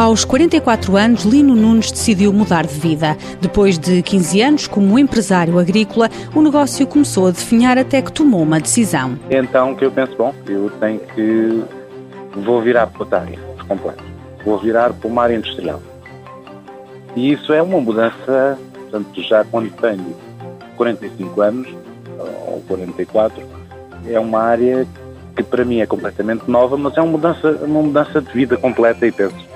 Aos 44 anos, Lino Nunes decidiu mudar de vida. Depois de 15 anos como empresário agrícola, o negócio começou a definhar até que tomou uma decisão. É então que eu penso, bom, eu tenho que... vou virar para outra área, por completo. Vou virar para uma área industrial. E isso é uma mudança, portanto, já quando tenho 45 anos, ou 44, é uma área que para mim é completamente nova, mas é uma mudança, uma mudança de vida completa e penso,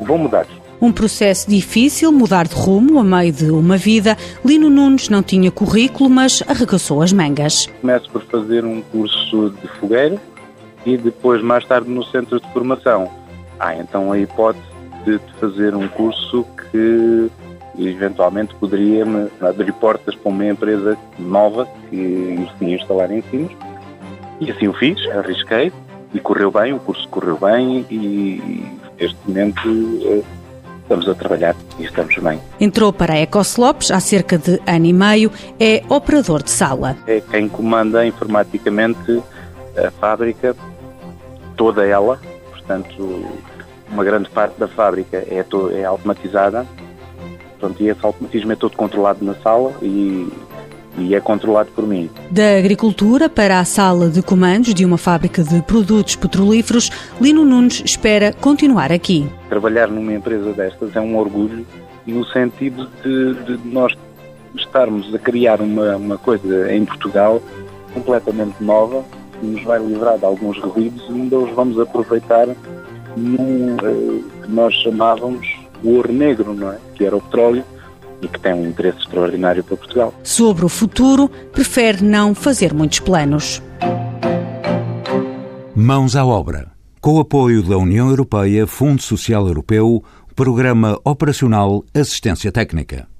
vou mudar. Um processo difícil, mudar de rumo a meio de uma vida. Lino Nunes não tinha currículo, mas arregaçou as mangas. Começo por fazer um curso de fogueira e depois, mais tarde, no centro de formação. Há então a hipótese de fazer um curso que eventualmente poderia me abrir portas para uma empresa nova que nos tinha instalar ensinos. E assim o fiz, arrisquei e correu bem, o curso correu bem e neste momento eh, estamos a trabalhar e estamos bem. Entrou para a Ecoslopes há cerca de ano e meio, é operador de sala. É quem comanda informaticamente a fábrica, toda ela, portanto, uma grande parte da fábrica é, é automatizada, portanto, e esse automatismo é todo controlado na sala e e é controlado por mim. Da agricultura para a sala de comandos de uma fábrica de produtos petrolíferos, Lino Nunes espera continuar aqui. Trabalhar numa empresa destas é um orgulho no sentido de, de nós estarmos a criar uma, uma coisa em Portugal completamente nova que nos vai livrar de alguns ruídos e ainda os vamos aproveitar num uh, que nós chamávamos o ouro negro, não é? Que era o petróleo e que tem um interesse extraordinário para Portugal. Sobre o futuro, prefere não fazer muitos planos. Mãos à obra. Com o apoio da União Europeia, Fundo Social Europeu, Programa Operacional Assistência Técnica.